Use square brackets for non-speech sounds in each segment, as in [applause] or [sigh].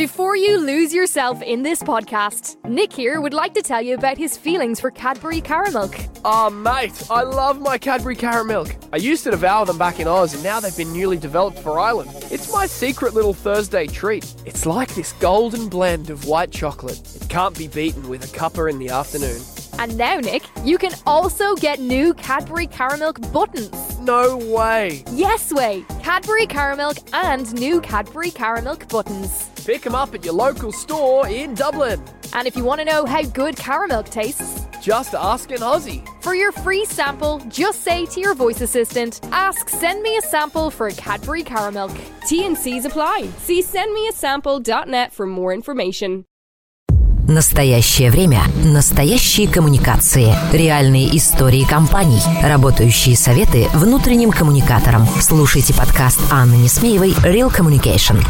Before you lose yourself in this podcast, Nick here would like to tell you about his feelings for Cadbury Caramilk. Oh, mate, I love my Cadbury Caramilk. I used to devour them back in Oz, and now they've been newly developed for Ireland. It's my secret little Thursday treat. It's like this golden blend of white chocolate. It can't be beaten with a cuppa in the afternoon. And now, Nick, you can also get new Cadbury Caramilk buttons. No way. Yes way! Cadbury Caramilk and new Cadbury Caramilk buttons. Pick them up at your local store in Dublin. And if you want to know how good Caramilk tastes, Just ask an Aussie. for your free sample, just say to your voice assistant, ask send me a sample for Cadbury Caramilk. T and C's apply. See sendmeasample.net for more information. Настоящее время. Настоящие коммуникации. Реальные истории компаний. Работающие советы внутренним коммуникаторам. Слушайте подкаст Анны Несмеевой «Real Communication».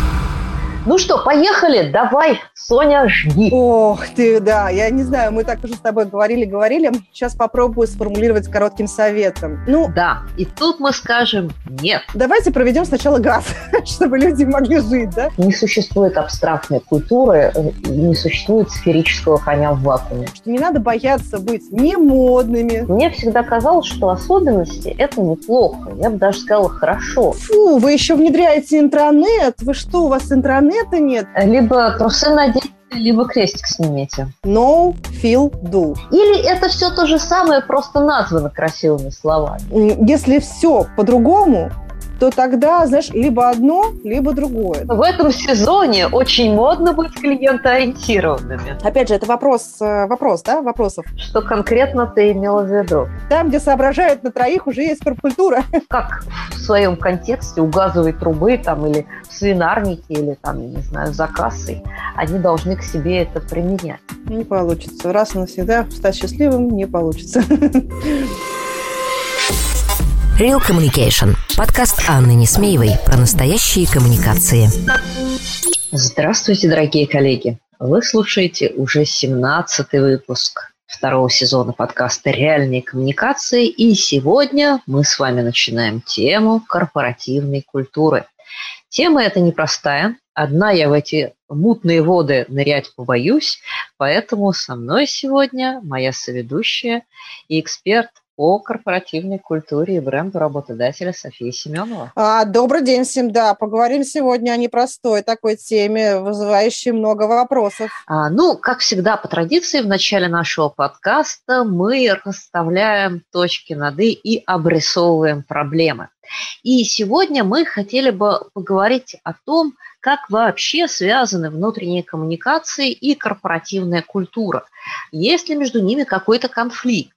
Ну что, поехали, давай, Соня, жги. Ох ты, да, я не знаю, мы так уже с тобой говорили-говорили. Сейчас попробую сформулировать коротким советом. Ну, Да, и тут мы скажем нет. давайте проведем сначала газ, [laughs] чтобы люди могли жить, да? Не существует абстрактной культуры, э, не существует сферического коня в вакууме. Что не надо бояться быть не модными. Мне всегда казалось, что особенности – это неплохо. Я бы даже сказала хорошо. Фу, вы еще внедряете интранет. Вы что, у вас интранета нет? Либо трусы наденьте, либо крестик снимите. No, feel, do. Или это все то же самое, просто названо красивыми словами. Если все по-другому, то тогда, знаешь, либо одно, либо другое. В этом сезоне очень модно быть клиентоориентированными. Опять же, это вопрос, э, вопрос, да, вопросов. Что конкретно ты имела в виду? Там, где соображают на троих, уже есть корпкультура. [laughs] как в своем контексте у газовой трубы там или в свинарнике или там, я не знаю, за кассой, они должны к себе это применять. Не получится. Раз и навсегда стать счастливым не получится. [laughs] Real Communication. Подкаст Анны Несмеевой про настоящие коммуникации. Здравствуйте, дорогие коллеги! Вы слушаете уже 17 выпуск второго сезона подкаста «Реальные коммуникации», и сегодня мы с вами начинаем тему корпоративной культуры. Тема эта непростая. Одна я в эти мутные воды нырять побоюсь, поэтому со мной сегодня моя соведущая и эксперт по корпоративной культуре и бренду работодателя София Семенова. А, добрый день всем, да. Поговорим сегодня о непростой такой теме, вызывающей много вопросов. А, ну, как всегда, по традиции, в начале нашего подкаста мы расставляем точки над «и» и обрисовываем проблемы. И сегодня мы хотели бы поговорить о том, как вообще связаны внутренние коммуникации и корпоративная культура. Есть ли между ними какой-то конфликт?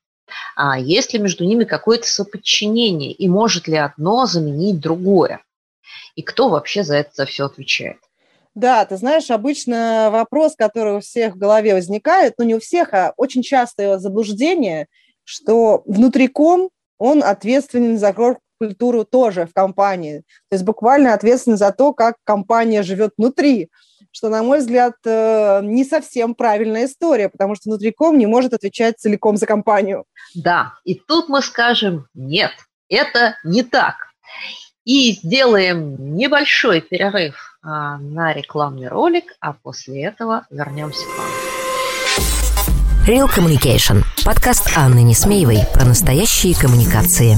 А есть ли между ними какое-то соподчинение? И может ли одно заменить другое? И кто вообще за это за все отвечает? Да, ты знаешь, обычно вопрос, который у всех в голове возникает, ну не у всех, а очень частое заблуждение, что внутриком он ответственен за культуру тоже в компании. То есть буквально ответственен за то, как компания живет внутри, что, на мой взгляд, э, не совсем правильная история, потому что внутриком не может отвечать целиком за компанию. Да, и тут мы скажем нет, это не так. И сделаем небольшой перерыв а, на рекламный ролик, а после этого вернемся к вам. Real Communication. Подкаст Анны Несмеевой про настоящие коммуникации.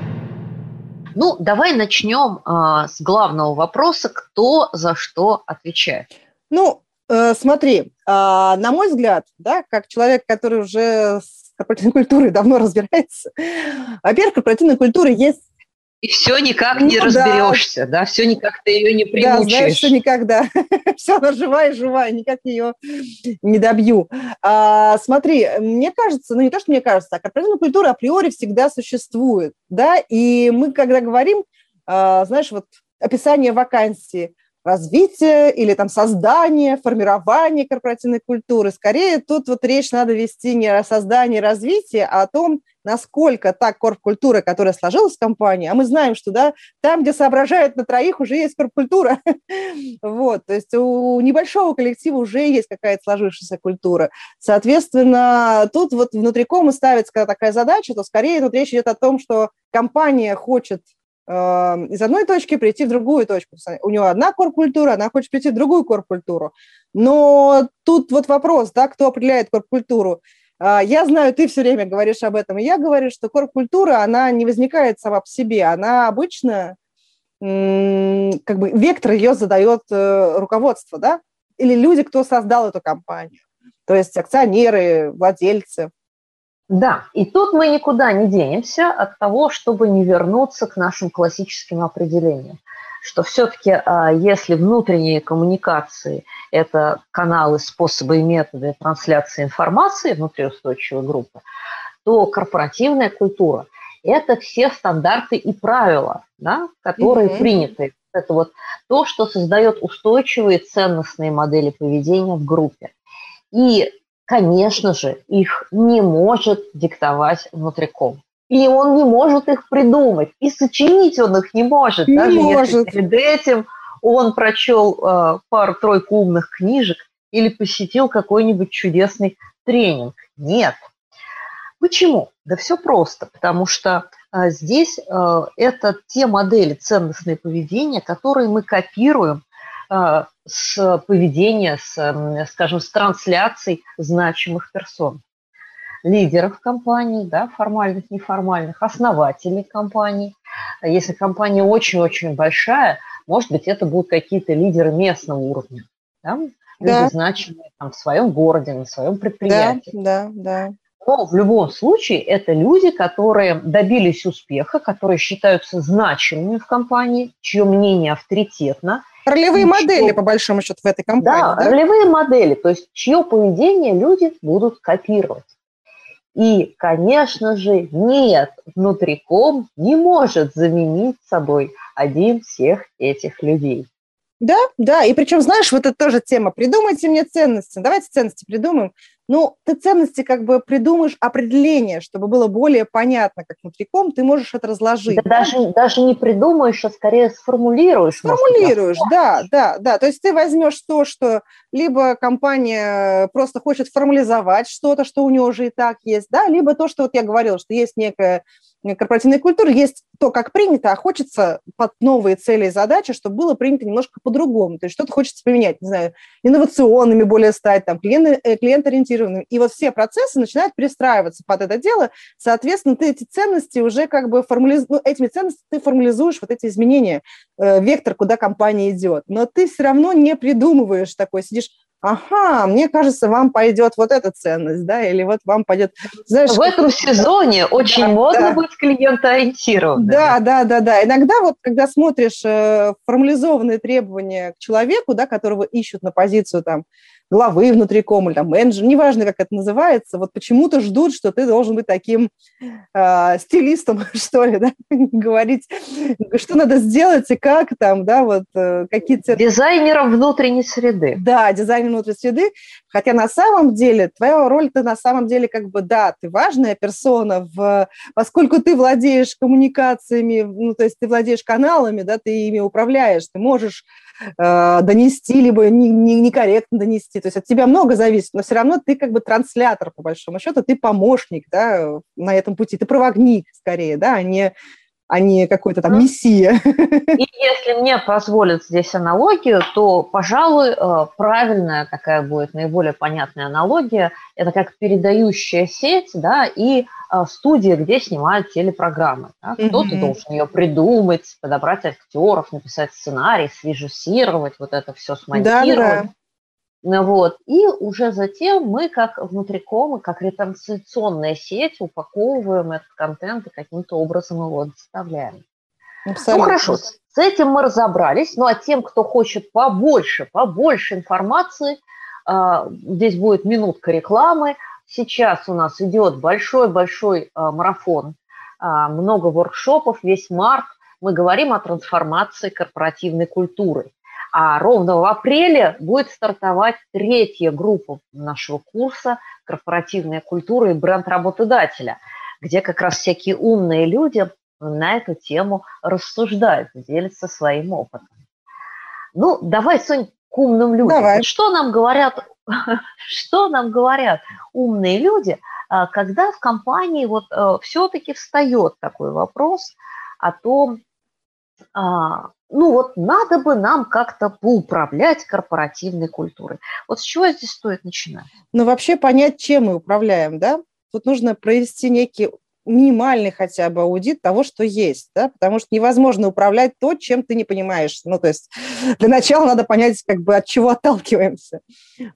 Ну, давай начнем а, с главного вопроса, кто за что отвечает. Ну, э, смотри, а, на мой взгляд, да, как человек, который уже с корпоративной культурой давно [laughs] разбирается, во-первых, корпоративная культура есть И все никак Ну не да. разберешься, да, все никак ты ее не Да, знаешь, что никогда. Все, она живая, живая, никак ее не добью. А, смотри, мне кажется, ну не то, что мне кажется, а корпоративная культура априори всегда существует, да, и мы, когда говорим, а, знаешь, вот описание вакансии, развития или там создания, формирования корпоративной культуры. Скорее, тут вот речь надо вести не о создании и развитии, а о том, насколько та корп-культура, которая сложилась в компании, а мы знаем, что да, там, где соображают на троих, уже есть корп-культура. [laughs] вот, то есть у небольшого коллектива уже есть какая-то сложившаяся культура. Соответственно, тут вот внутри кома ставится такая задача, то скорее тут речь идет о том, что компания хочет из одной точки прийти в другую точку. У нее одна корп-культура, она хочет прийти в другую корп-культуру. Но тут вот вопрос, да, кто определяет корп-культуру. А, я знаю, ты все время говоришь об этом, и я говорю, что корп-культура, она не возникает сама по себе, она обычно, как бы, вектор ее задает э, руководство, да, или люди, кто создал эту компанию, то есть акционеры, владельцы. Да, и тут мы никуда не денемся от того, чтобы не вернуться к нашим классическим определениям что все-таки а, если внутренние коммуникации – это каналы, способы и методы трансляции информации внутри устойчивой группы, то корпоративная культура – это все стандарты и правила, да, которые mm-hmm. приняты. Это вот то, что создает устойчивые ценностные модели поведения в группе. И, конечно же, их не может диктовать внутриком и он не может их придумать, и сочинить он их не может, не даже может. если перед этим он прочел э, пару-тройку умных книжек или посетил какой-нибудь чудесный тренинг. Нет. Почему? Да все просто, потому что э, здесь э, это те модели ценностные поведения, которые мы копируем с поведения, с, скажем, с трансляцией значимых персон лидеров компаний, да, формальных, неформальных, основателей компаний. Если компания очень-очень большая, может быть, это будут какие-то лидеры местного уровня, да? люди да. значимые там, в своем городе, на своем предприятии. Да, да, да. Но в любом случае это люди, которые добились успеха, которые считаются значимыми в компании, чье мнение авторитетно. Ролевые модели, по большому счету, в этой компании. Да, да, ролевые модели, то есть чье поведение люди будут копировать. И, конечно же, нет, внутриком не может заменить собой один всех этих людей. Да, да, и причем, знаешь, вот это тоже тема. Придумайте мне ценности. Давайте ценности придумаем. Ну, ты ценности как бы придумаешь определение, чтобы было более понятно, как внутриком, ты можешь это разложить. Да, даже, даже не придумаешь, а скорее сформулируешь. Сформулируешь, да, да, да. То есть ты возьмешь то, что либо компания просто хочет формализовать что-то, что у нее уже и так есть, да, либо то, что вот я говорила, что есть некая корпоративной культуры есть то, как принято, а хочется под новые цели и задачи, чтобы было принято немножко по-другому. То есть что-то хочется поменять, не знаю, инновационными более стать, там, клиент, э, клиент-ориентированными. И вот все процессы начинают перестраиваться под это дело. Соответственно, ты эти ценности уже как бы формализ... ну, этими ценностями ты формализуешь вот эти изменения, э, вектор, куда компания идет. Но ты все равно не придумываешь такой, сидишь, ага, мне кажется, вам пойдет вот эта ценность, да, или вот вам пойдет... Знаешь, в этом сезоне очень да, модно да. быть клиентоориентированным. Да, да, да, да. Иногда вот, когда смотришь э, формализованные требования к человеку, да, которого ищут на позицию там главы внутриком или там менеджер, неважно, как это называется, вот почему-то ждут, что ты должен быть таким э, стилистом, [laughs] что ли, да, [laughs] говорить, что надо сделать и как там, да, вот э, какие цели. Дизайнером внутренней среды. Да, дизайнер внутренней среды, хотя на самом деле твоя роль-то на самом деле как бы, да, ты важная персона, в, поскольку ты владеешь коммуникациями, ну, то есть ты владеешь каналами, да, ты ими управляешь, ты можешь э, донести, либо не, не, некорректно донести, то есть от тебя много зависит, но все равно ты как бы транслятор, по большому счету, ты помощник, да, на этом пути, ты проводник скорее, да, а не а не какой-то там ну, мессия. И если мне позволят здесь аналогию, то, пожалуй, э, правильная такая будет наиболее понятная аналогия. Это как передающая сеть, да, и э, студия, где снимают телепрограммы. Да. Кто-то mm-hmm. должен ее придумать, подобрать актеров, написать сценарий, свежусировать, вот это все смонтировать. Да, да. Ну вот. И уже затем мы, как внутрикомы, как ретрансляционная сеть, упаковываем этот контент и каким-то образом его доставляем. Ну, Абсолютно. Ну хорошо, с этим мы разобрались. Ну а тем, кто хочет побольше, побольше информации, а, здесь будет минутка рекламы. Сейчас у нас идет большой-большой а, марафон, а, много воркшопов, весь март. Мы говорим о трансформации корпоративной культуры. А ровно в апреле будет стартовать третья группа нашего курса «Корпоративная культура и бренд работодателя», где как раз всякие умные люди на эту тему рассуждают, делятся своим опытом. Ну, давай, Сонь, к умным людям. Давай. Что нам говорят, [laughs] что нам говорят умные люди, а, когда в компании вот э, все-таки встает такой вопрос о том, а, ну вот надо бы нам как-то поуправлять корпоративной культурой. Вот с чего здесь стоит начинать? Ну вообще понять, чем мы управляем, да? Тут нужно провести некий минимальный хотя бы аудит того, что есть, да, потому что невозможно управлять то, чем ты не понимаешь. Ну, то есть [laughs] для начала надо понять, как бы от чего отталкиваемся.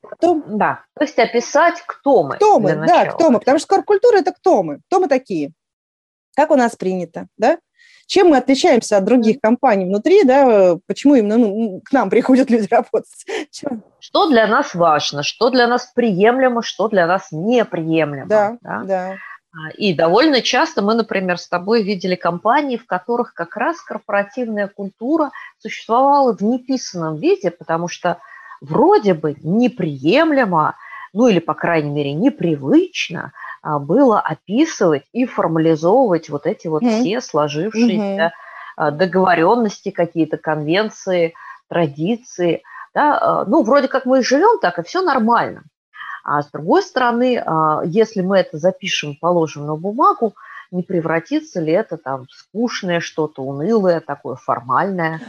Потом... Да, то есть описать, кто мы. Кто мы, да, кто мы, потому что культура – это кто мы, кто мы такие, как у нас принято, да, чем мы отличаемся от других компаний внутри, да, почему именно ну, к нам приходят люди работать. Чем? Что для нас важно, что для нас приемлемо, что для нас неприемлемо. Да, да. да. А, и довольно часто мы, например, с тобой видели компании, в которых как раз корпоративная культура существовала в неписанном виде, потому что вроде бы неприемлемо, ну или, по крайней мере, непривычно было описывать и формализовывать вот эти вот mm-hmm. все сложившиеся mm-hmm. договоренности, какие-то конвенции, традиции. Да? Ну, вроде как мы и живем так, и все нормально. А с другой стороны, а, если мы это запишем, положим на бумагу, не превратится ли это там в скучное что-то, унылое, такое формальное?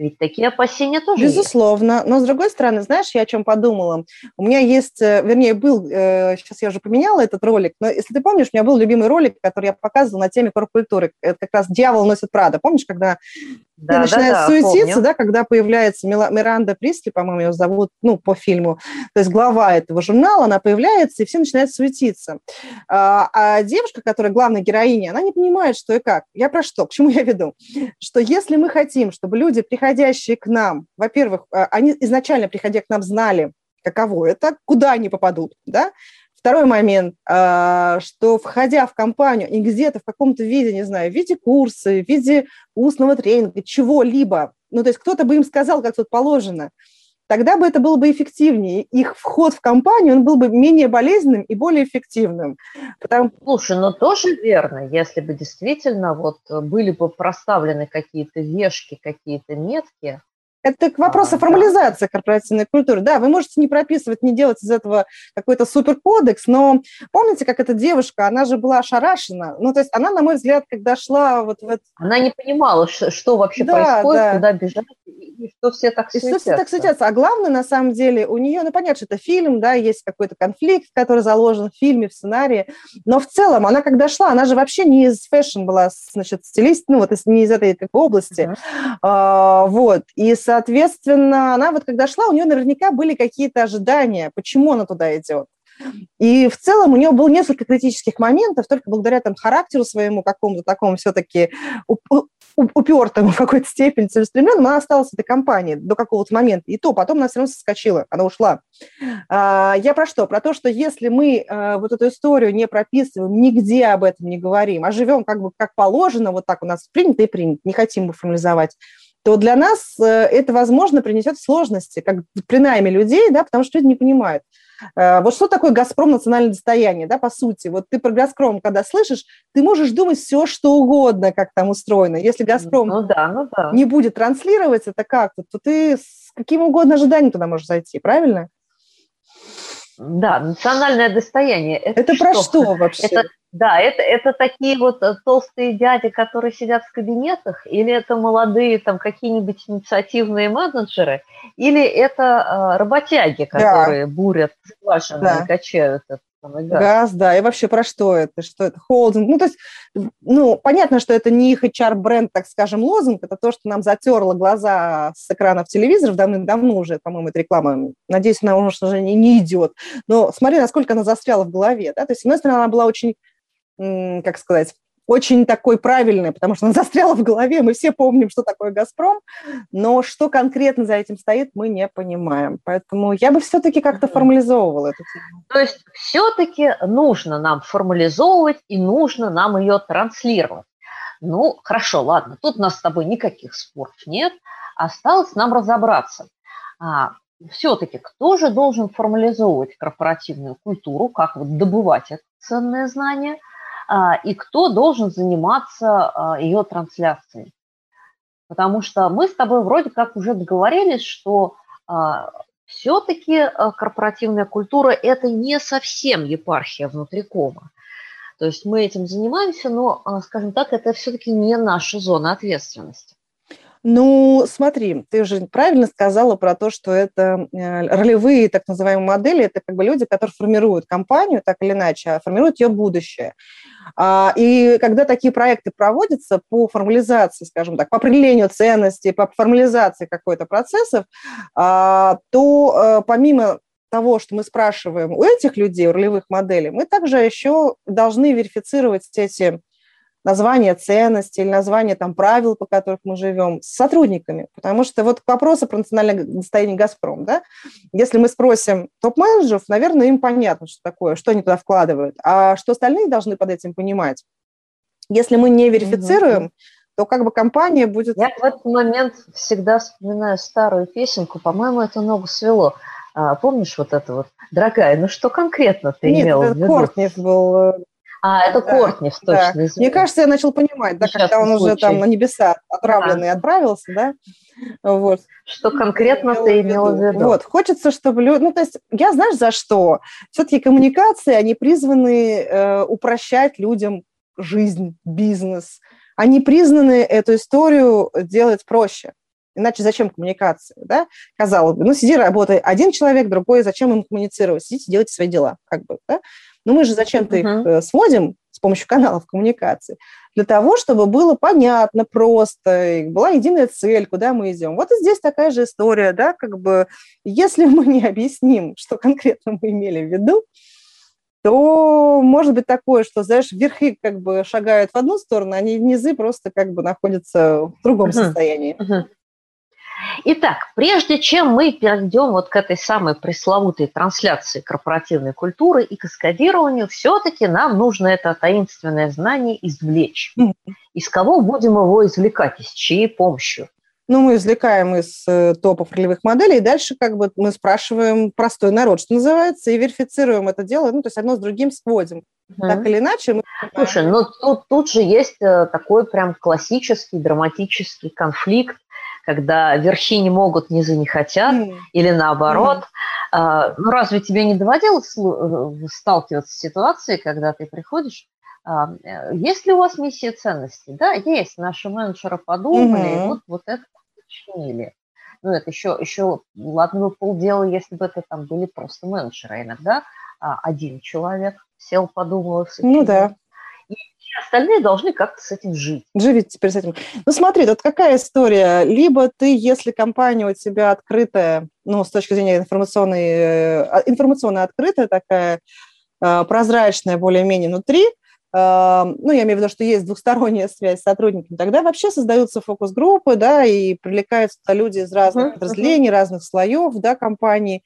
Ведь такие опасения тоже Безусловно. Есть. Но, с другой стороны, знаешь, я о чем подумала? У меня есть, э, вернее, был, э, сейчас я уже поменяла этот ролик, но если ты помнишь, у меня был любимый ролик, который я показывала на теме корпкультуры. Это как раз «Дьявол носит Прада». Помнишь, когда да, ты начинаешь да, да, суетиться, помню. да, когда появляется Миранда Присли, по-моему, ее зовут, ну, по фильму, то есть глава этого журнала, она появляется, и все начинают суетиться. А, а девушка, которая главная героиня, она не понимает, что и как. Я про что? К чему я веду? Что если мы хотим, чтобы люди, приходящие к нам, во-первых, а, они изначально, приходя к нам, знали, каково это, куда они попадут, да, Второй момент, а, что входя в компанию и где-то в каком-то виде, не знаю, в виде курса, в виде устного тренинга, чего-либо, ну, то есть кто-то бы им сказал, как тут положено, тогда бы это было бы эффективнее. Их вход в компанию, он был бы менее болезненным и более эффективным. Потому... Слушай, но тоже верно, если бы действительно вот были бы проставлены какие-то вешки, какие-то метки, это к вопросу формализации корпоративной культуры. Да, вы можете не прописывать, не делать из этого какой-то суперкодекс, но помните, как эта девушка, она же была ошарашена. Ну, то есть она, на мой взгляд, когда шла вот в это... Она не понимала, что, вообще да, происходит, да. куда бежать, и что все так суетятся. И что все так суетятся. А главное, на самом деле, у нее, ну, понятно, что это фильм, да, есть какой-то конфликт, который заложен в фильме, в сценарии, но в целом она, когда шла, она же вообще не из fashion была, значит, стилист, ну, вот не из этой как, области, uh-huh. а, вот, и, соответственно, она вот когда шла, у нее наверняка были какие-то ожидания, почему она туда идет. И в целом у нее было несколько критических моментов, только благодаря там характеру своему какому-то такому все-таки упертому в какой-то степени целеустремленному, она осталась в этой компании до какого-то момента. И то, потом она все равно соскочила, она ушла. А, я про что? Про то, что если мы а, вот эту историю не прописываем, нигде об этом не говорим, а живем как бы как положено, вот так у нас принято и принято, не хотим бы формализовать, то для нас э, это, возможно, принесет сложности, как при найме людей, да, потому что люди не понимают. Э, вот что такое «Газпром» национальное достояние, да, по сути. Вот ты про «Газпром», когда слышишь, ты можешь думать все, что угодно, как там устроено. Если «Газпром» ну, да, ну, да. не будет транслировать это как-то, то ты с каким угодно ожиданием туда можешь зайти, правильно? Да, национальное достояние. Это, это что? про что вообще? Это, да, это, это такие вот э, толстые дяди, которые сидят в кабинетах, или это молодые там какие-нибудь инициативные менеджеры, или это э, работяги, которые да. бурят скважины да. и качают это газ. Газ, да. И вообще про что это? Что это? Холдинг. Ну, то есть, ну, понятно, что это не их HR-бренд, так скажем, лозунг. Это то, что нам затерло глаза с экранов телевизоров давным-давно уже, по-моему, эта реклама. Надеюсь, она уже не, не идет. Но смотри, насколько она застряла в голове. Да? То есть, с одной стороны, она была очень, как сказать, очень такой правильный, потому что он [laughs] застрял в голове, мы все помним, что такое «Газпром», но что конкретно за этим стоит, мы не понимаем. Поэтому я бы все-таки как-то формализовывала эту тему. То есть все-таки нужно нам формализовывать и нужно нам ее транслировать. Ну, хорошо, ладно, тут у нас с тобой никаких споров нет. Осталось нам разобраться, а, все-таки кто же должен формализовывать корпоративную культуру, как вот добывать это ценное знание, и кто должен заниматься а, ее трансляцией. Потому что мы с тобой вроде как уже договорились, что а, все-таки корпоративная культура – это не совсем епархия внутри кома. То есть мы этим занимаемся, но, скажем так, это все-таки не наша зона ответственности. Ну, смотри, ты же правильно сказала про то, что это э, ролевые так называемые модели, это как бы люди, которые формируют компанию, так или иначе, а формируют ее будущее. А, и когда такие проекты проводятся по формализации, скажем так, по определению ценностей, по формализации какой-то процессов, а, то э, помимо того, что мы спрашиваем у этих людей, у ролевых моделей, мы также еще должны верифицировать эти название ценностей или название там, правил, по которым мы живем, с сотрудниками. Потому что вот к вопросу про национальное достояние «Газпром», да, если мы спросим топ-менеджеров, наверное, им понятно, что такое, что они туда вкладывают, а что остальные должны под этим понимать. Если мы не верифицируем, то как бы компания будет... Я в этот момент всегда вспоминаю старую песенку, по-моему, это ногу свело. А, помнишь вот это вот? Дорогая, ну что конкретно ты Нет, имела в виду? Кортнев был э, а, это да, Кортнев, точно. Да. Мне кажется, я начал понимать, да, когда он случае. уже там на небеса отравленный да. отправился, да, вот. Что конкретно я ты имела в виду? Вот, хочется, чтобы люди... Ну, то есть я, знаешь, за что? Все-таки коммуникации, они призваны э, упрощать людям жизнь, бизнес. Они признаны эту историю делать проще. Иначе зачем коммуникация, да? Казалось бы, ну, сиди, работай один человек, другой, зачем им коммуницировать? Сидите, делайте свои дела, как бы, да? Но мы же зачем-то uh-huh. их э, сводим с помощью каналов коммуникации для того, чтобы было понятно, просто, была единая цель, куда мы идем. Вот и здесь такая же история, да, как бы, если мы не объясним, что конкретно мы имели в виду, то может быть такое, что, знаешь, верхи как бы шагают в одну сторону, а низы просто как бы находятся в другом uh-huh. состоянии. Uh-huh. Итак, прежде чем мы перейдем вот к этой самой пресловутой трансляции корпоративной культуры и каскадированию, все-таки нам нужно это таинственное знание извлечь. Из кого будем его извлекать, и с чьей помощью? Ну, мы извлекаем из э, топов ролевых моделей, и дальше как бы мы спрашиваем простой народ, что называется, и верифицируем это дело, ну, то есть одно с другим сводим. Угу. Так или иначе. Мы... Слушай, ну тут, тут же есть э, такой прям классический драматический конфликт когда верхи не могут, низы не хотят, mm. или наоборот. Mm. Ну, разве тебе не доводилось э, сталкиваться с ситуацией, когда ты приходишь, а, э, есть ли у вас миссия ценностей? Да, есть. Наши менеджеры подумали, mm-hmm. и вот, вот это уточнили. Ну, это еще, еще, ладно бы полдела, если бы это там были просто менеджеры. Иногда а, один человек сел, подумал. Ну да остальные должны как-то с этим жить. Живите теперь с этим. Ну смотри, тут какая история. Либо ты, если компания у тебя открытая, ну, с точки зрения информационной, э, а, информационно открытая такая, э, прозрачная более-менее внутри, э, ну, я имею в виду, что есть двухсторонняя связь с сотрудниками, тогда вообще создаются фокус-группы, да, и привлекаются люди из разных uh-huh, подразделений, uh-huh. разных слоев, да, компаний,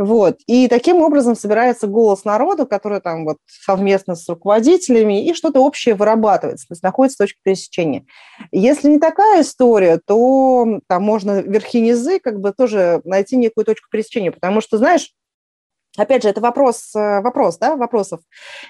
вот. И таким образом собирается голос народа, который там вот совместно с руководителями и что-то общее вырабатывается, то есть находится точка пересечения. Если не такая история, то там можно верхи-низы как бы тоже найти некую точку пересечения, потому что, знаешь, Опять же, это вопрос, э, вопрос, да, вопросов.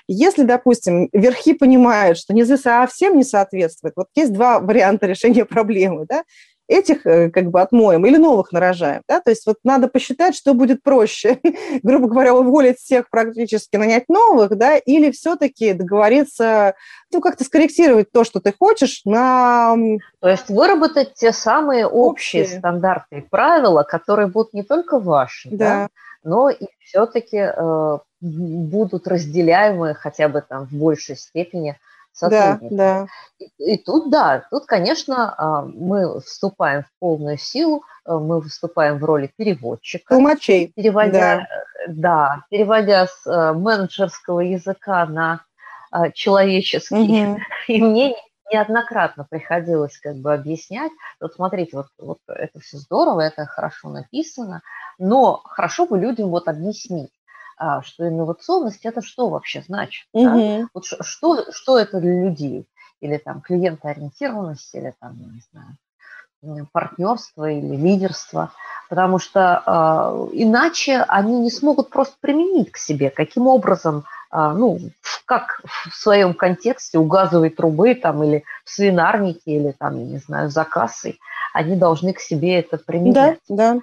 Если, допустим, верхи понимают, что низы совсем не соответствуют, вот есть два [laughs] варианта решения проблемы, да, этих э, как бы отмоем или новых нарожаем. Да? То есть вот надо посчитать, что будет проще. [laughs] Грубо говоря, уволить всех практически, нанять новых, да, или все-таки договориться, ну, как-то скорректировать то, что ты хочешь на... То есть выработать те самые общие, общие. стандарты и правила, которые будут не только ваши, да. Да, но и все-таки э, будут разделяемые хотя бы там в большей степени сотрудников. Да, да. И, и тут, да, тут, конечно, а, мы вступаем в полную силу, э, мы выступаем в роли переводчика. Толмачей. Переводя, да. да, переводя с э, менеджерского языка на э, человеческий. Угу. [laughs] И мне неоднократно приходилось как бы объяснять, вот смотрите, вот, вот это все здорово, это хорошо написано, но хорошо бы людям вот объяснить, что инновационность это что вообще значит? Угу. Да? Вот что, что это для людей? Или там клиентоориентированность, или там, не знаю, партнерства или лидерства, потому что э, иначе они не смогут просто применить к себе, каким образом, э, ну, как в своем контексте у газовой трубы там или в свинарнике или там, я не знаю, за кассой, они должны к себе это применять. Да, да.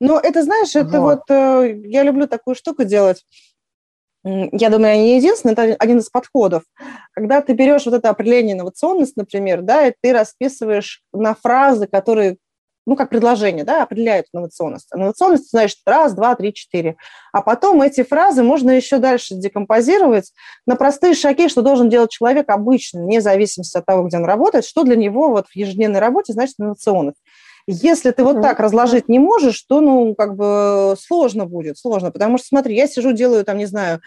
Но это, знаешь, это вот, вот э, я люблю такую штуку делать я думаю, они не единственные, это один из подходов. Когда ты берешь вот это определение инновационность, например, да, и ты расписываешь на фразы, которые, ну, как предложение, да, определяют инновационность. Инновационность значит раз, два, три, четыре. А потом эти фразы можно еще дальше декомпозировать на простые шаги, что должен делать человек обычно, вне зависимости от того, где он работает, что для него вот в ежедневной работе значит инновационность. Если ты вот так разложить не можешь, то, ну, как бы сложно будет, сложно. Потому что, смотри, я сижу, делаю там, не знаю,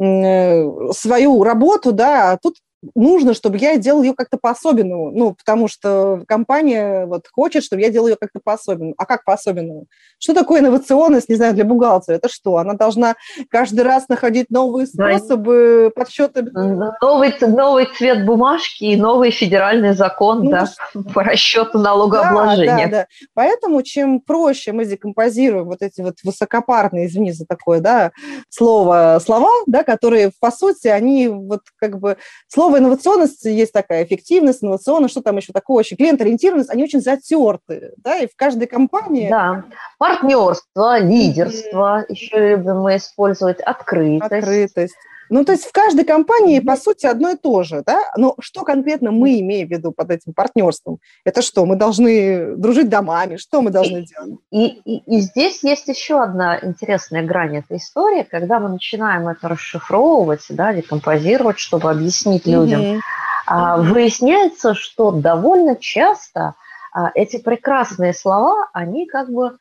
э, свою работу, да, а тут нужно, чтобы я делал ее как-то по-особенному, ну, потому что компания вот хочет, чтобы я делал ее как-то по-особенному. А как по-особенному? Что такое инновационность, не знаю, для бухгалтера? Это что? Она должна каждый раз находить новые способы да. подсчета? Новый, новый цвет бумажки и новый федеральный закон ну, да, [laughs] по расчету налогообложения. Да, да, да. Поэтому чем проще мы декомпозируем вот эти вот высокопарные, извини за такое, да, слово, слова, да, которые, по сути, они вот как бы слово слово инновационность есть такая, эффективность, инновационность, что там еще такое, очень клиент-ориентированность, они очень затерты, да, и в каждой компании... Да, партнерство, лидерство, mm-hmm. еще любим мы использовать, открытость. Открытость. Ну, то есть в каждой компании, по сути, одно и то же, да? Но что конкретно мы имеем в виду под этим партнерством? Это что, мы должны дружить домами? Что мы должны делать? И, и, и здесь есть еще одна интересная грань этой истории, когда мы начинаем это расшифровывать, да, декомпозировать, чтобы объяснить людям. Mm-hmm. А, выясняется, что довольно часто а, эти прекрасные слова, они как бы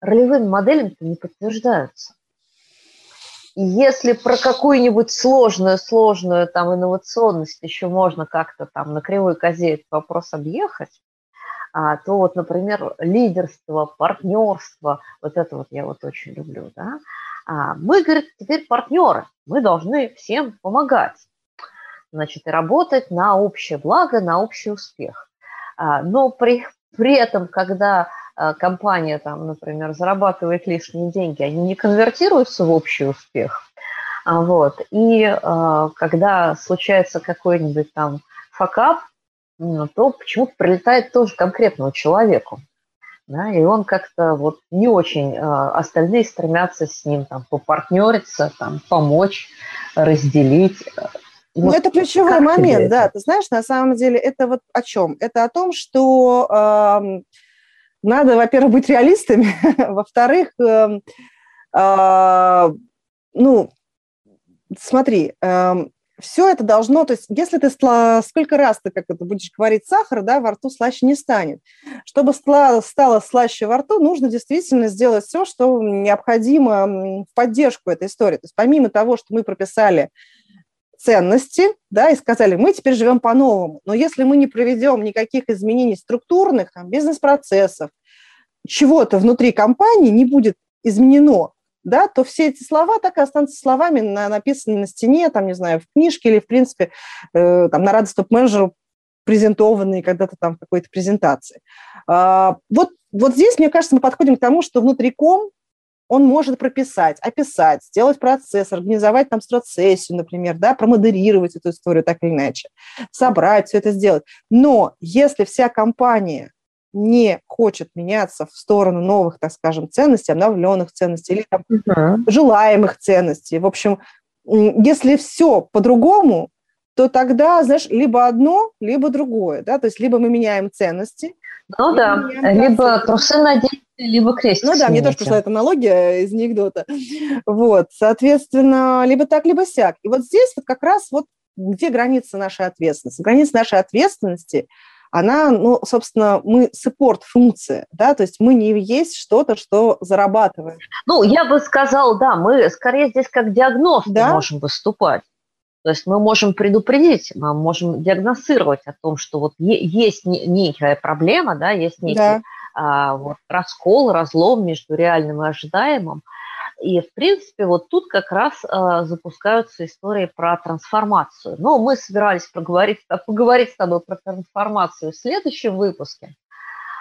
ролевыми моделями не подтверждаются если про какую-нибудь сложную, сложную там инновационность еще можно как-то там на кривой козе этот вопрос объехать, а, то вот, например, лидерство, партнерство, вот это вот я вот очень люблю, да, а, мы, говорит, теперь партнеры, мы должны всем помогать, значит, и работать на общее благо, на общий успех. А, но при, при этом, когда компания, там, например, зарабатывает лишние деньги, они не конвертируются в общий успех. А, вот. И э, когда случается какой-нибудь там факап, то почему-то прилетает тоже конкретному человеку. Да, и он как-то вот не очень, э, остальные стремятся с ним там попартнериться, там, помочь, разделить. Ну, вот это ключевой момент, да. Ты знаешь, на самом деле это вот о чем? Это о том, что э, надо, во-первых, быть реалистами, [laughs] во-вторых, э, э, ну, смотри, э, все это должно, то есть если ты сколько раз ты как это будешь говорить сахар, да, во рту слаще не станет. Чтобы стало слаще во рту, нужно действительно сделать все, что необходимо в поддержку этой истории. То есть помимо того, что мы прописали ценности, да, и сказали, мы теперь живем по-новому. Но если мы не проведем никаких изменений структурных, там, бизнес-процессов, чего-то внутри компании не будет изменено, да, то все эти слова так и останутся словами, на, написанными на стене, там, не знаю, в книжке или, в принципе, э, там, на радость топ-менеджеру презентованные когда-то там в какой-то презентации. А, вот, вот здесь, мне кажется, мы подходим к тому, что внутриком он может прописать, описать, сделать процесс, организовать там стратсессию, например, да, промодерировать эту историю так или иначе, собрать все это сделать. Но если вся компания не хочет меняться в сторону новых, так скажем, ценностей, обновленных ценностей или там, uh-huh. желаемых ценностей, в общем, если все по-другому, то тогда, знаешь, либо одно, либо другое, да, то есть либо мы меняем ценности. Ну да, либо трусы надеть, либо крестик Ну да, мне тоже пришла эта аналогия из анекдота. Вот, соответственно, либо так, либо сяк. И вот здесь вот как раз вот где граница нашей ответственности. Граница нашей ответственности, она, ну, собственно, мы саппорт-функция, да, то есть мы не есть что-то, что зарабатываем. Ну, я бы сказала, да, мы скорее здесь как диагноз да? можем выступать. То есть мы можем предупредить, мы можем диагностировать о том, что вот есть некая проблема, да, есть некий да. а, вот, раскол, разлом между реальным и ожидаемым. И, в принципе, вот тут как раз а, запускаются истории про трансформацию. Но мы собирались [laughs] поговорить с тобой про трансформацию в следующем выпуске.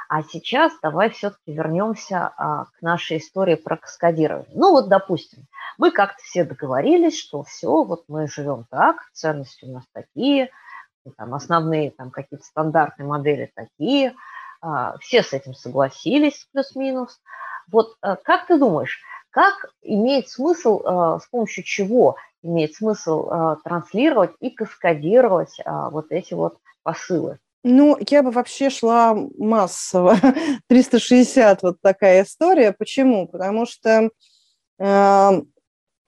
А сейчас давай все-таки вернемся а, к нашей истории про каскадирование. Ну вот, допустим, мы как-то все договорились, что все, вот мы живем так, ценности у нас такие, там, основные там какие-то стандартные модели такие, а, все с этим согласились, плюс-минус. Вот а, как ты думаешь, как имеет смысл, а, с помощью чего имеет смысл а, транслировать и каскадировать а, вот эти вот посылы? Ну, я бы вообще шла массово. [laughs] 360 вот такая история. Почему? Потому что э,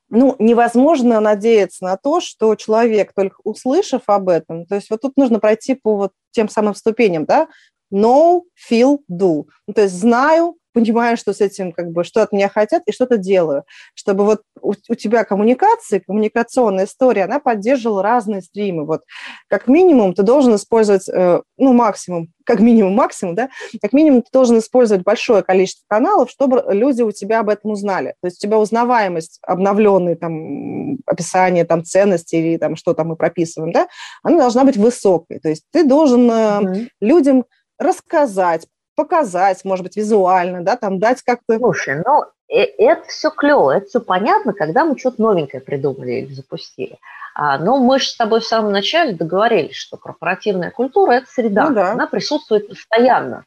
ну, невозможно надеяться на то, что человек, только услышав об этом, то есть вот тут нужно пройти по вот тем самым ступеням, да, know, feel, do. Ну, то есть знаю, понимаю, что с этим, как бы, что от меня хотят, и что-то делаю. Чтобы вот у, у тебя коммуникации, коммуникационная история, она поддерживала разные стримы. Вот как минимум ты должен использовать, э, ну, максимум, как минимум максимум, да, как минимум ты должен использовать большое количество каналов, чтобы люди у тебя об этом узнали. То есть у тебя узнаваемость, обновленные там описание там ценности или там что там мы прописываем, да, она должна быть высокой. То есть ты должен mm-hmm. людям рассказать, показать, может быть, визуально, да, там дать как-то... Слушай, ну, э, это все клево, это все понятно, когда мы что-то новенькое придумали или запустили. А, но мы же с тобой в самом начале договорились, что корпоративная культура – это среда, ну, да. она присутствует постоянно.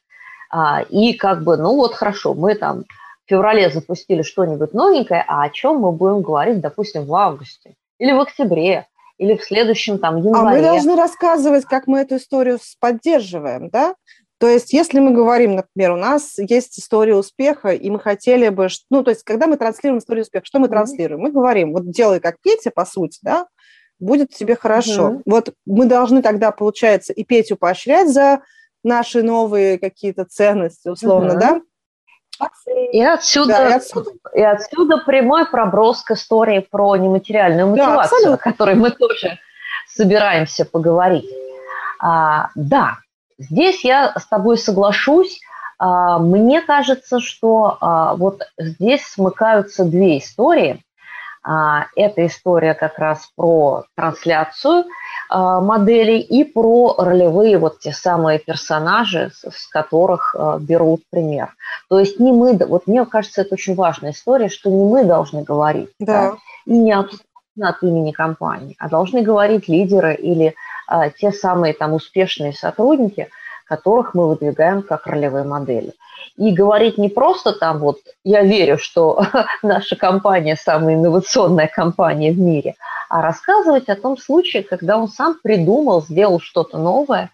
А, и как бы, ну вот хорошо, мы там в феврале запустили что-нибудь новенькое, а о чем мы будем говорить, допустим, в августе или в октябре, или в следующем там январе. А мы должны рассказывать, как мы эту историю поддерживаем, да? То есть, если мы говорим, например, у нас есть история успеха, и мы хотели бы, ну, то есть, когда мы транслируем историю успеха, что мы транслируем? Мы говорим, вот делай как Петя, по сути, да, будет тебе хорошо. Mm-hmm. Вот мы должны тогда, получается, и Петю поощрять за наши новые какие-то ценности, условно, mm-hmm. да? И отсюда, да, и, отсюда. и отсюда прямой проброс к истории про нематериальную мотивацию, да, о которой мы тоже собираемся поговорить. А, да, Здесь я с тобой соглашусь. А, мне кажется, что а, вот здесь смыкаются две истории. А, эта история как раз про трансляцию моделей и про ролевые вот те самые персонажи, с которых берут пример. То есть не мы, вот мне кажется, это очень важная история, что не мы должны говорить, да. Да, и не абсолютно от имени компании, а должны говорить лидеры или те самые там успешные сотрудники, которых мы выдвигаем как ролевые модели. И говорить не просто там вот «я верю, что [laughs] наша компания самая инновационная компания в мире», а рассказывать о том случае, когда он сам придумал, сделал что-то новое,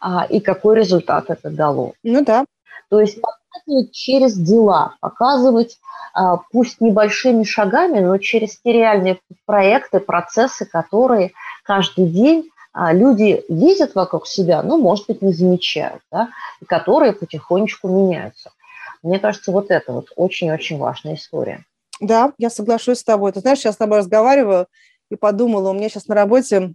а, и какой результат это дало. Ну да. То есть показывать через дела, показывать а, пусть небольшими шагами, но через те реальные проекты, процессы, которые каждый день а люди видят вокруг себя, ну, может быть, не замечают, да, и которые потихонечку меняются. Мне кажется, вот это вот очень-очень важная история. Да, я соглашусь с тобой. Ты знаешь, сейчас с тобой разговариваю и подумала, у меня сейчас на работе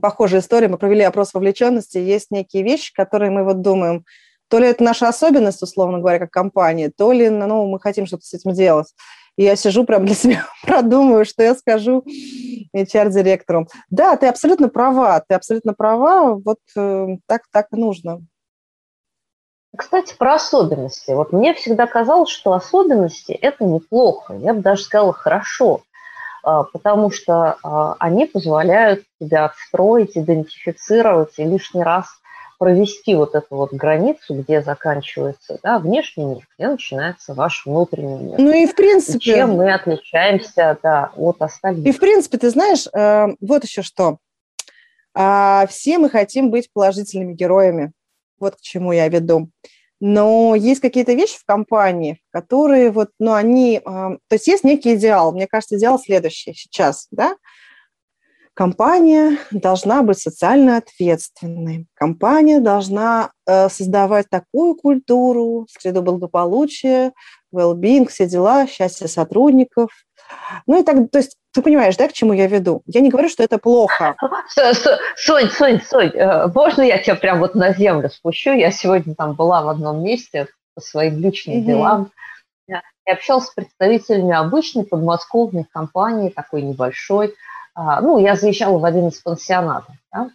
похожая история, мы провели опрос вовлеченности, есть некие вещи, которые мы вот думаем, то ли это наша особенность, условно говоря, как компания, то ли ну, мы хотим что-то с этим делать. И я сижу прям для себя, [laughs] продумываю, что я скажу HR-директору. Да, ты абсолютно права, ты абсолютно права, вот э, так, так нужно. Кстати, про особенности. Вот мне всегда казалось, что особенности – это неплохо, я бы даже сказала хорошо, а, потому что а, они позволяют тебя отстроить, идентифицировать и лишний раз провести вот эту вот границу, где заканчивается да, внешний мир, где начинается ваш внутренний мир. Ну и в принципе... И чем мы отличаемся да, от остальных. И в принципе, ты знаешь, э, вот еще что. А, все мы хотим быть положительными героями. Вот к чему я веду. Но есть какие-то вещи в компании, которые вот, ну, они... Э, то есть есть некий идеал. Мне кажется, идеал следующий сейчас, да? Компания должна быть социально ответственной. Компания должна э, создавать такую культуру, среду благополучия, well-being, все дела, счастье сотрудников. Ну и так, то есть ты понимаешь, да, к чему я веду? Я не говорю, что это плохо. Сонь, Сонь, Сонь, э, можно я тебя прям вот на землю спущу? Я сегодня там была в одном месте по своим личным mm-hmm. делам. Я общалась с представителями обычной подмосковной компании, такой небольшой, ну, я заезжала в один из пансионатов, да,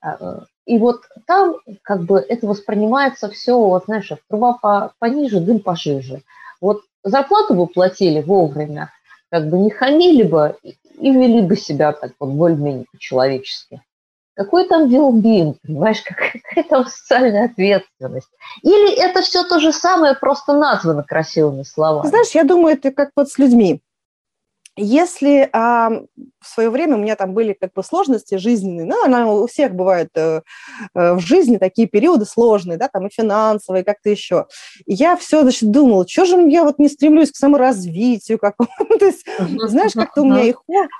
а, И вот там как бы это воспринимается все, вот знаешь, труба по, пониже, дым пожиже. Вот зарплату бы платили вовремя, как бы не хамили бы и вели бы себя так вот более-менее по-человечески. Какой там well понимаешь, [laughs] какая там социальная ответственность? Или это все то же самое, просто названо красивыми словами? Знаешь, я думаю, это как вот с людьми. Если а, в свое время у меня там были как бы сложности жизненные, ну, она у всех бывает э, э, в жизни такие периоды сложные, да, там и финансовые, как-то еще. И я все, значит, думала, что же я вот не стремлюсь к саморазвитию какому-то, [laughs] то есть, знаешь, как-то у меня их...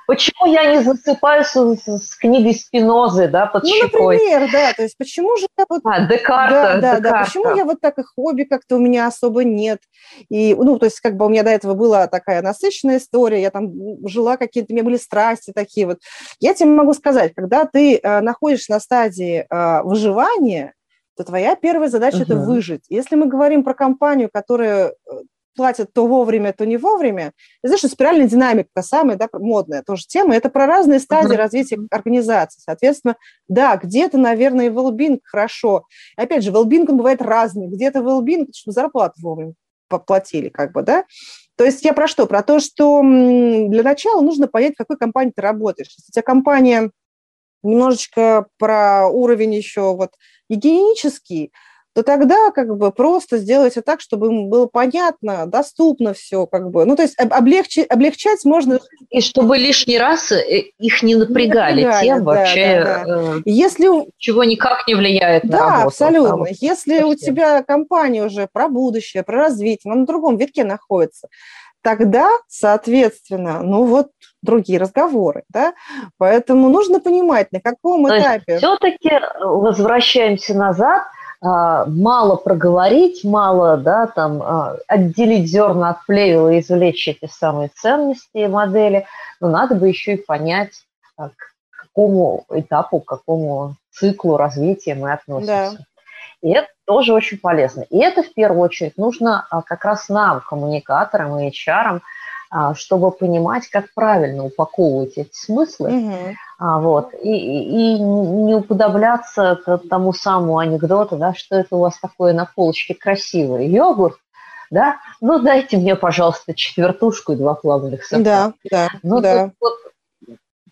Почему я не засыпаю с, с книгой Спинозы, да, под Ну, щекой? например, да, то есть почему же я вот... А, Декарта, Да, да, да, Декарта. почему я вот так и хобби как-то у меня особо нет. И, ну, то есть как бы у меня до этого была такая насыщенная история, я там жила какие-то, у меня были страсти такие вот. Я тебе могу сказать, когда ты э, находишься на стадии э, выживания, то твоя первая задача это Мгм. выжить. Если мы говорим про компанию, которая э, платит то вовремя, то не вовремя, ты знаешь, что спиральная динамика, та самая, да, модная тоже тема, это про разные стадии развития организации. Соответственно, да, где-то, наверное, и well хорошо. Опять же, well он бывает разный. Где-то well чтобы зарплату вовремя поплатили, как бы, да. То есть я про что? Про то, что для начала нужно понять, в какой компании ты работаешь. Если у тебя компания немножечко про уровень еще вот гигиенический, то тогда как бы просто сделайте так, чтобы им было понятно, доступно все, как бы. Ну, то есть об- облегчи- облегчать можно И чтобы лишний раз э, их не напрягали, напрягали, тем да, вообще, да, э, Если у- чего никак не влияет на Да, работу. абсолютно. А вот Если у совсем. тебя компания уже про будущее, про развитие, она на другом витке находится, тогда, соответственно, ну вот другие разговоры, да. Поэтому нужно понимать, на каком То этапе. все-таки возвращаемся назад, мало проговорить, мало, да, там, а, отделить зерна от плевела и извлечь эти самые ценности модели, но надо бы еще и понять, а, к какому этапу, к какому циклу развития мы относимся. И это тоже очень полезно. И это в первую очередь нужно а, как раз нам, коммуникаторам и HR, а, чтобы понимать, как правильно упаковывать эти смыслы, Мгм. А, вот, и, и- не уподобляться к тому самому анекдоту, да, что это у вас такое на полочке красивый йогурт, да, ну дайте мне, пожалуйста, четвертушку и два плавленых сырка. Да, да, Ну, да. тут вот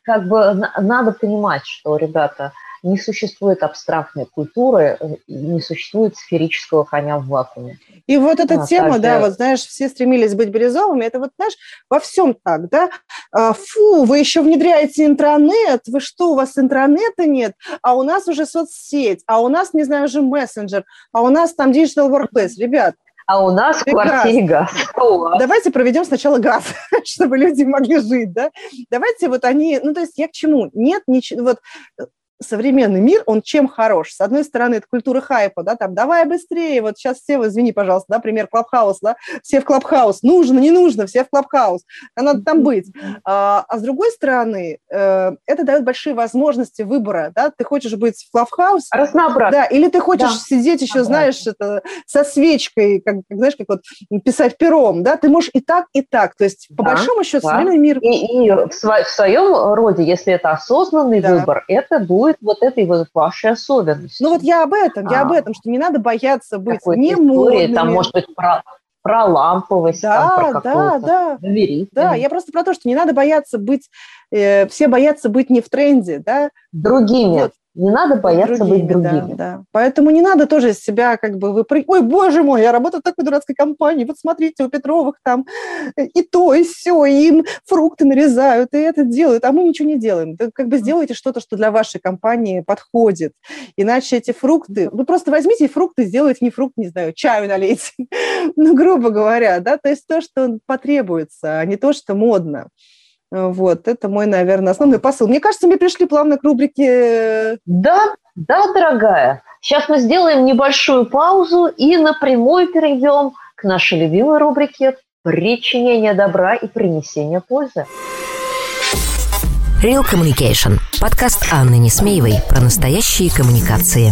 как бы на- надо понимать, что, ребята, не существует абстрактной культуры, э, не существует сферического коня в вакууме. И вот эта Да, тема, да, каждая- вот знаешь, все стремились быть бирюзовыми, это вот, знаешь, во всем так, да, А, фу, вы еще внедряете интранет, вы что, у вас интранета нет, а у нас уже соцсеть, а у нас, не знаю, уже мессенджер, а у нас там digital workplace. Ребят, А у нас в Прекрасно. квартире газ. [laughs] А давайте проведем сначала газ, [laughs] чтобы люди могли жить, да. Давайте вот они, ну, то есть я к чему? Нет ничего, вот современный мир, он чем хорош? С одной стороны, это культура хайпа, да, там, давай быстрее, вот сейчас все, извини, пожалуйста, да, пример Clubhouse, да, все в Clubhouse, нужно, не нужно, все в Clubhouse, а надо там быть. А, а с другой стороны, э, это дает большие возможности выбора, да, ты хочешь быть в Clubhouse е, Разнообразие. да, или ты хочешь Да. сидеть еще, знаешь, это, со свечкой, как, как, знаешь, как вот писать пером, да, ты можешь и так, и так. То есть, по Да, большому счету, да. современный мир... И, и в, сво- в своем роде, если это осознанный Да. выбор, это будет вот этой вот вашей особенностью. Ну вот я об этом, я А. об этом, что не надо бояться быть не модными. там может быть про, про ламповость, там, да, про да, да. Да, я просто про то, что не надо бояться быть, э, все боятся быть не в тренде, да, Другими. Вот. Не надо бояться быть другими, да, другими. Да, Поэтому не надо тоже из себя как бы выпрыгивать. Ой, боже мой, я работаю в такой дурацкой компании. Вот смотрите, у Петровых там и то, и все, им фрукты нарезают, и это делают, а мы ничего не делаем. Да, как бы сделайте что-то, что для вашей компании подходит. Иначе эти фрукты... Вы просто возьмите и фрукты сделайте, не фрукт, не знаю, чаю налейте. [laughs] ну, грубо говоря, да, то есть то, что потребуется, а не то, что модно. Вот, это мой, наверное, основной посыл. Мне кажется, мы пришли плавно к рубрике Да, да, дорогая. Сейчас мы сделаем небольшую паузу и напрямую перейдем к нашей любимой рубрике «Причинение добра и принесение пользы». Real Communication. Подкаст Анны Несмеевой про настоящие коммуникации.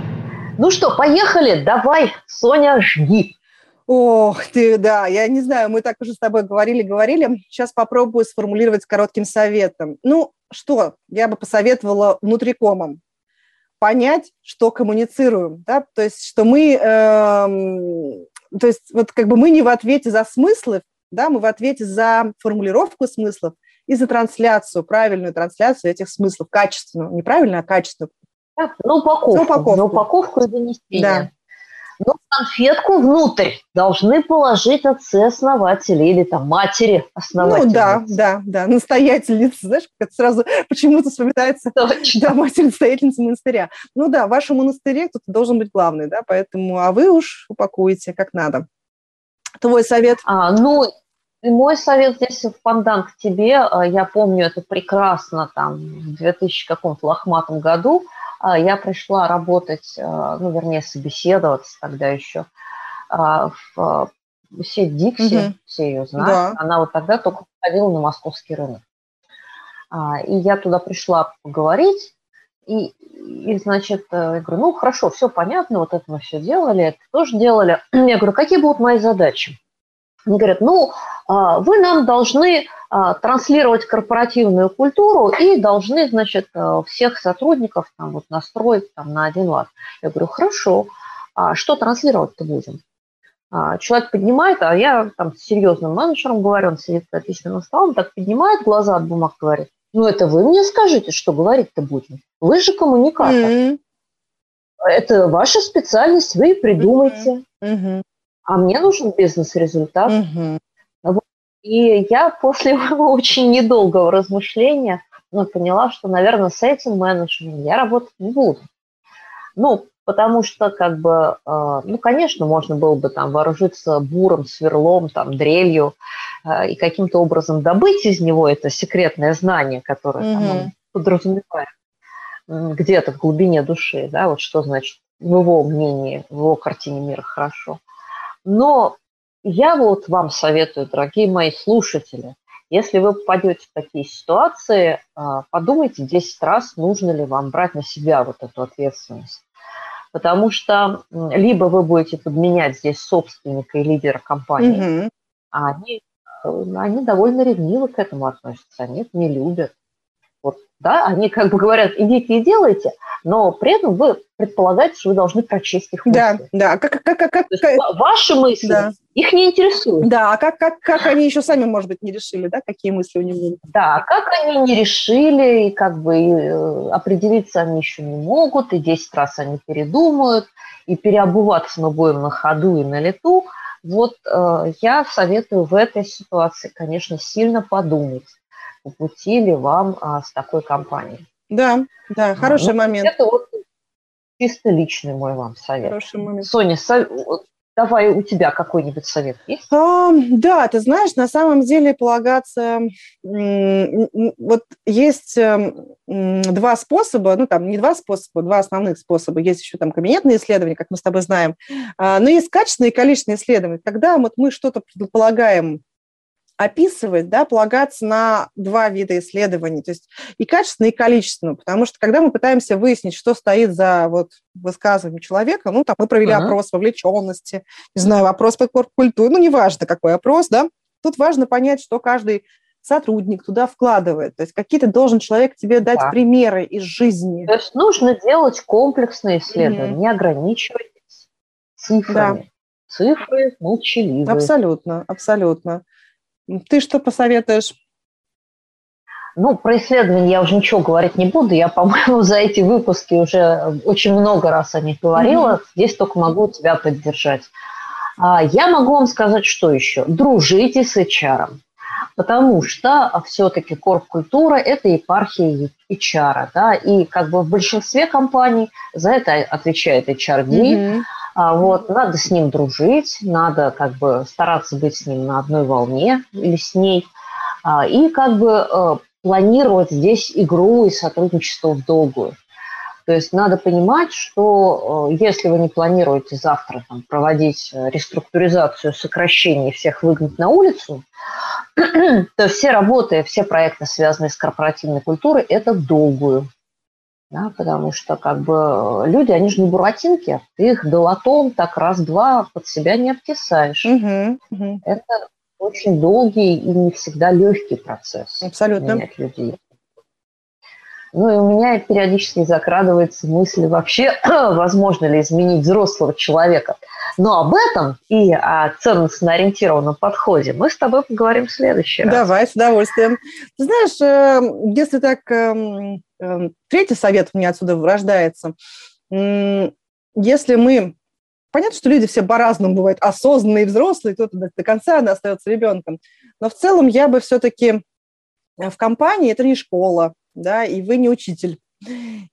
Ну что, поехали, давай, Соня, жги. Ох ты, да, я не знаю, мы так уже с тобой говорили-говорили. Сейчас попробую сформулировать коротким советом. Ну, что я бы посоветовала внутрикомам? Понять, что коммуницируем, да, то есть, что мы, эм, то есть, вот как бы мы не в ответе за смыслы, да, мы в ответе за формулировку смыслов и за трансляцию, правильную трансляцию этих смыслов, качественную, неправильно, а качественную, на упаковку. На упаковку. На упаковку и донесение. Да. Но конфетку внутрь должны положить отцы-основатели или там матери основатели. Ну да, да, да, настоятельница, знаешь, как сразу почему-то вспоминается Точно. да, матерь-настоятельница монастыря. Ну да, в вашем монастыре кто-то должен быть главный, да, поэтому, а вы уж упакуете как надо. Твой совет? А, ну, мой совет здесь в пандан к тебе. А, я помню это прекрасно там в 2000 каком-то лохматом году – я пришла работать, а, ну, вернее, собеседоваться тогда еще а, в сеть Дикси, угу. все ее знают. Да. Она вот тогда только ходила на московский рынок. И я туда пришла поговорить, и, и, значит, э, я говорю, ну, хорошо, все понятно, вот это мы все делали, это тоже делали. [clears throat] Я говорю, какие будут мои задачи? Они говорят, ну, вы нам должны а, транслировать корпоративную культуру и должны, значит, э, всех сотрудников там вот настроить там на один лад. Я говорю, хорошо, а что транслировать-то будем? А, человек поднимает, а я там с серьезным менеджером говорю, он сидит за письменным столом, так поднимает глаза от бумаг, говорит, ну это вы мне скажите, что говорить-то будем. Вы же коммуникатор. Mm-hmm. Это ваша специальность, вы придумайте. Mm-hmm. А мне нужен бизнес-результат. Mm-hmm. И я после [laughs] очень недолгого размышления ну, поняла, что, наверное, с этим менеджером я работать не буду. Ну, потому что, как бы, э, ну, конечно, можно было бы там вооружиться буром, сверлом, там, дрелью э, и каким-то образом добыть из него это секретное знание, которое mm-hmm. там, он подразумевает где-то в глубине души, да, вот что значит в его мнении, в его картине мира хорошо. Но я вот вам советую, дорогие мои слушатели, если вы попадете в такие ситуации, а, подумайте 10 раз, нужно ли вам брать на себя вот эту ответственность. Потому что либо вы будете подменять здесь собственника и лидера компании, mm-hmm. а они, э, они довольно ревниво к этому относятся, они это не любят. Вот, да, они как бы говорят, идите и делайте, но при этом вы предполагаете, что вы должны прочесть их мысли. Да, да. Как, как, как, как, ваши мысли да. их не интересуют. Да, а как, как, как они еще сами, может быть, не решили, да, какие мысли у них Да, как они не решили, и как бы э, определиться они еще не могут, и 10 раз они передумают, и переобуваться мы будем на ходу и на лету. Вот э, я советую в этой ситуации, конечно, сильно подумать, по пути ли вам а, с такой компанией. Да, да, хороший ну, момент. Это вот чисто личный мой вам совет. Хороший момент. Соня, со... давай у тебя какой-нибудь совет есть? А, да, ты знаешь, на самом деле полагаться... Вот есть эм, два способа, ну там не два способа, два основных способа. Есть еще там кабинетные исследования, как мы с тобой знаем. А, но есть качественные и количественные исследования. Когда вот мы что-то предполагаем описывать, да, полагаться на два вида исследований, то есть и качественно, и количественно, потому что когда мы пытаемся выяснить, что стоит за вот высказыванием человека, ну, там мы провели uh-huh. опрос вовлеченности, не знаю, опрос по культуре, ну, неважно, какой опрос, да, тут важно понять, что каждый сотрудник туда вкладывает. То есть какие-то должен человек тебе дать да. примеры из жизни. То есть нужно делать комплексные исследования, mm-hmm. не ограничивайтесь цифрами. Да. Цифры молчаливые. Абсолютно, абсолютно. Ты что посоветуешь? Ну, про исследования я уже ничего говорить не буду. Я, [laughs] по-моему, за эти выпуски уже очень много раз о них говорила. Mm-hmm. Здесь только могу тебя поддержать. А, я могу вам сказать, что еще. Дружите с HR. Потому что все-таки корп-культура – это епархия HR. Да? И как бы в большинстве компаний за это отвечает HRD. Mm-hmm. А, вот, надо с ним дружить, надо как бы стараться быть с ним на одной волне или с ней. А, и как бы э, планировать здесь игру и сотрудничество в долгую. То есть надо понимать, что э, если вы не планируете завтра там, проводить э, реструктуризацию, сокращение, всех выгнать на улицу, [clears throat] то все работы, все проекты, связанные с корпоративной культурой, это долгую. Да, потому что как бы люди, они же не буратинки, ты их долотом так раз-два под себя не обтесаешь. Угу, угу. Это очень долгий и не всегда легкий процесс. Абсолютно. Менять людей. Ну и у меня периодически закрадывается мысль вообще, [clears throat] возможно ли изменить взрослого человека. Но об этом и о ценностно-ориентированном подходе мы с тобой поговорим в следующий раз. Давай, с удовольствием. Ты знаешь, э, если так, эм, третий совет у меня отсюда рождается. Если мы Понятно, что люди все по-разному бывают, осознанные взрослые, кто-то до конца остается ребенком. Но в целом я бы все-таки э, в компании, это не школа, да, и вы не учитель.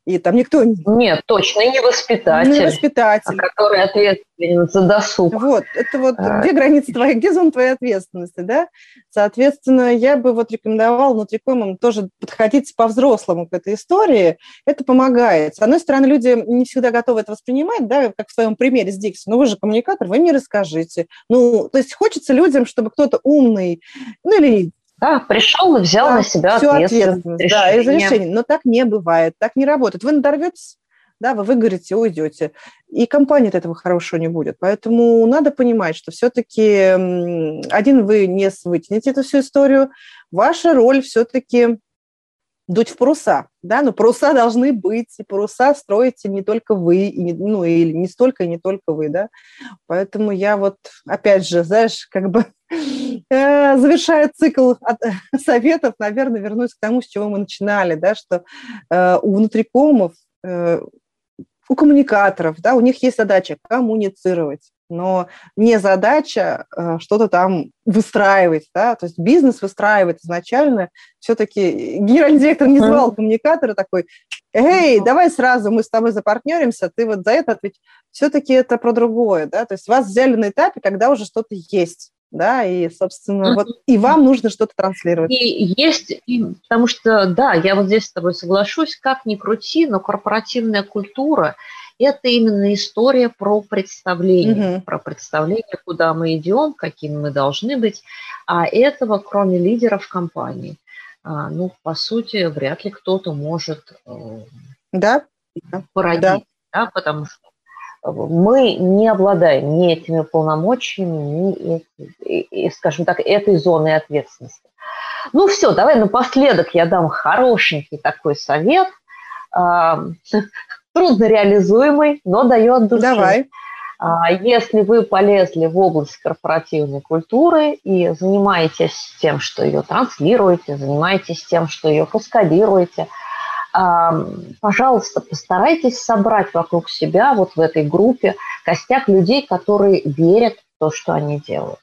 И там никто... Нет, точно, и не воспитатель. Не воспитатель. Который ответственен за досуг. Вот, это вот а... где границы твоей, где зона твоей ответственности, да? Соответственно, я бы вот рекомендовала внутрикомам тоже подходить по-взрослому к этой истории. Это помогает. С одной стороны, люди не всегда готовы это воспринимать, да, как в своем примере с Дикси. Ну, вы же коммуникатор, вы мне расскажите. Ну, то есть хочется людям, чтобы кто-то умный, ну, или да, пришел и взял да, на себя ответственность. ответственность да, из решений. Но так не бывает, так не работает. Вы надорветесь, да, вы выгорите, уйдете. И компания от этого хорошего не будет. Поэтому надо понимать, что все-таки один вы не вытянете эту всю историю. Ваша роль все-таки дуть в паруса, да, но паруса должны быть, и паруса строите не только вы, и не, ну, или не столько, и не только вы, да, поэтому я вот, опять же, знаешь, как бы завершая цикл от советов, наверное, вернусь к тому, с чего мы начинали, да, что э, у внутрикомов, э, у коммуникаторов, да, у них есть задача коммуницировать, но не задача что-то там выстраивать, да, то есть бизнес выстраивать изначально. Все-таки генеральный директор не звал коммуникатора такой, эй, давай сразу мы с тобой запартнеримся, ты вот за это ответь. Все-таки это про другое, да, то есть вас взяли на этапе, когда уже что-то есть да, и, собственно, вот и вам нужно что-то транслировать. И есть, и, потому что, да, я вот здесь с тобой соглашусь, как ни крути, но корпоративная культура – это именно история про представление, угу. про представление, куда мы идем, какими мы должны быть, а этого, кроме лидеров компании, а, ну, по сути, вряд ли кто-то может э, да? породить, да. Да, потому что мы не обладаем ни этими полномочиями, ни, и, скажем так, этой зоной ответственности. Ну все, давай напоследок я дам хорошенький такой совет, [laughs] трудно реализуемый, но дает души. Давай. А, если вы полезли в область корпоративной культуры и занимаетесь тем, что ее транслируете, занимаетесь тем, что ее каскадируете – пожалуйста, постарайтесь собрать вокруг себя вот в этой группе костяк людей, которые верят в то, что они делают.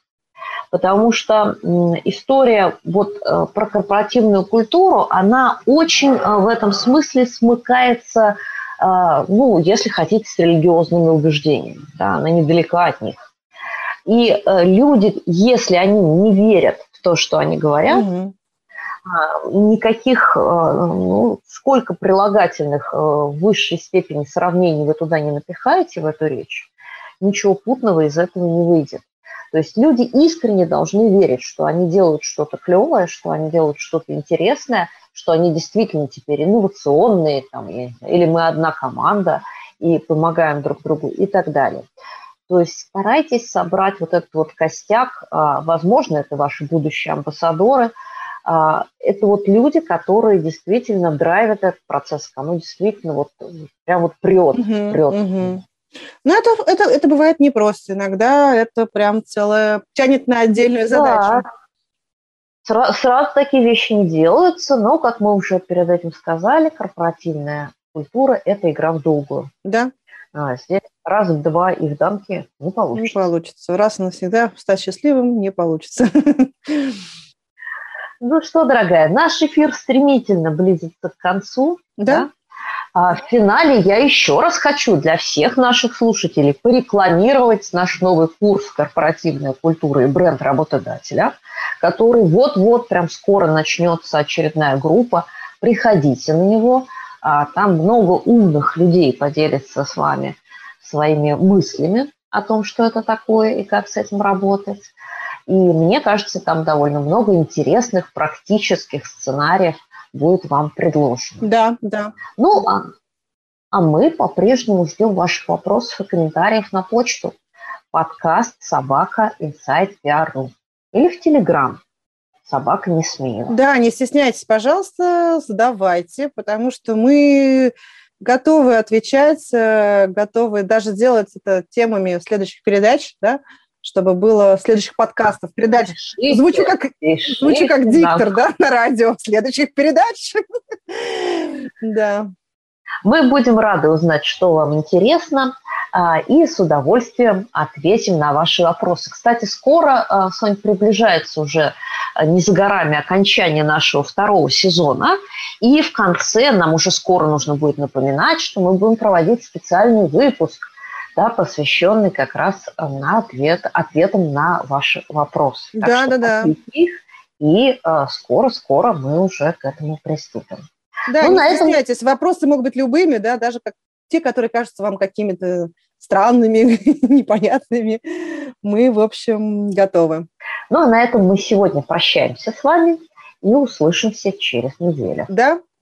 Потому что история вот э, про корпоративную культуру, она очень э, в этом смысле смыкается, э, ну, если хотите, с религиозными убеждениями. Да, она недалека от них. И люди, если они не верят в то, что они говорят, угу. А, никаких, а, ну, сколько прилагательных а, в высшей степени сравнений вы туда не напихаете в эту речь, ничего путного из этого не выйдет. То есть люди искренне должны верить, что они делают что-то клевое, что они делают что-то интересное, что они действительно теперь инновационные, там, или мы одна команда и помогаем друг другу и так далее. То есть старайтесь собрать вот этот вот костяк, возможно, это ваши будущие амбассадоры – а, это вот люди, которые действительно драйвят этот процесс, оно действительно вот прям вот прет, угу, прет. Угу. Ну, это, это, это бывает непросто. Иногда это прям целое, тянет на отдельную задачу. Да. Сразу, сразу такие вещи не делаются, но, как мы уже перед этим сказали, корпоративная культура – это игра в долгую. Да. А, здесь раз, два и в дамке не получится. Не получится. Раз и навсегда стать счастливым не получится. [laughs] Ну что, дорогая, наш эфир стремительно близится к концу. Да? да? А в финале я еще раз хочу для всех наших слушателей порекламировать наш новый курс «Корпоративная культура и бренд работодателя», который вот-вот прям скоро начнется очередная группа. Приходите на него. А там много умных людей поделится с вами своими мыслями о том, что это такое и как с этим работать. И мне кажется, там довольно много интересных практических сценариев будет вам предложено. Да, да. Ну, а, а мы по-прежнему ждем ваших вопросов и комментариев на почту подкаст собака inside PR.ru или в Телеграм собака не смею. Да, не стесняйтесь, пожалуйста, задавайте, потому что мы готовы отвечать, э, готовы даже делать это темами следующих передач, да, чтобы было следующих подкастов, передач. Пишите, звучу как, пишите звучу как диктор, да, на радио следующих передач. [laughs] Да. Мы будем рады узнать, что вам интересно, а, и с удовольствием ответим на ваши вопросы. Кстати, скоро, а, Сонь, приближается уже а, не за горами окончание нашего второго сезона, и в конце нам уже скоро нужно будет напоминать, что мы будем проводить специальный выпуск – да, посвященный как раз э, на ответ, ответам на ваши вопросы. Да, да, да. Их, и э, скоро-скоро мы уже к этому приступим. Да, ну, не на стесняйтесь, этом... вопросы могут быть любыми, да, даже как те, которые кажутся вам какими-то странными, [laughs] непонятными. Мы, в общем, готовы. Ну, а на этом мы сегодня прощаемся с вами и услышимся через неделю. Да,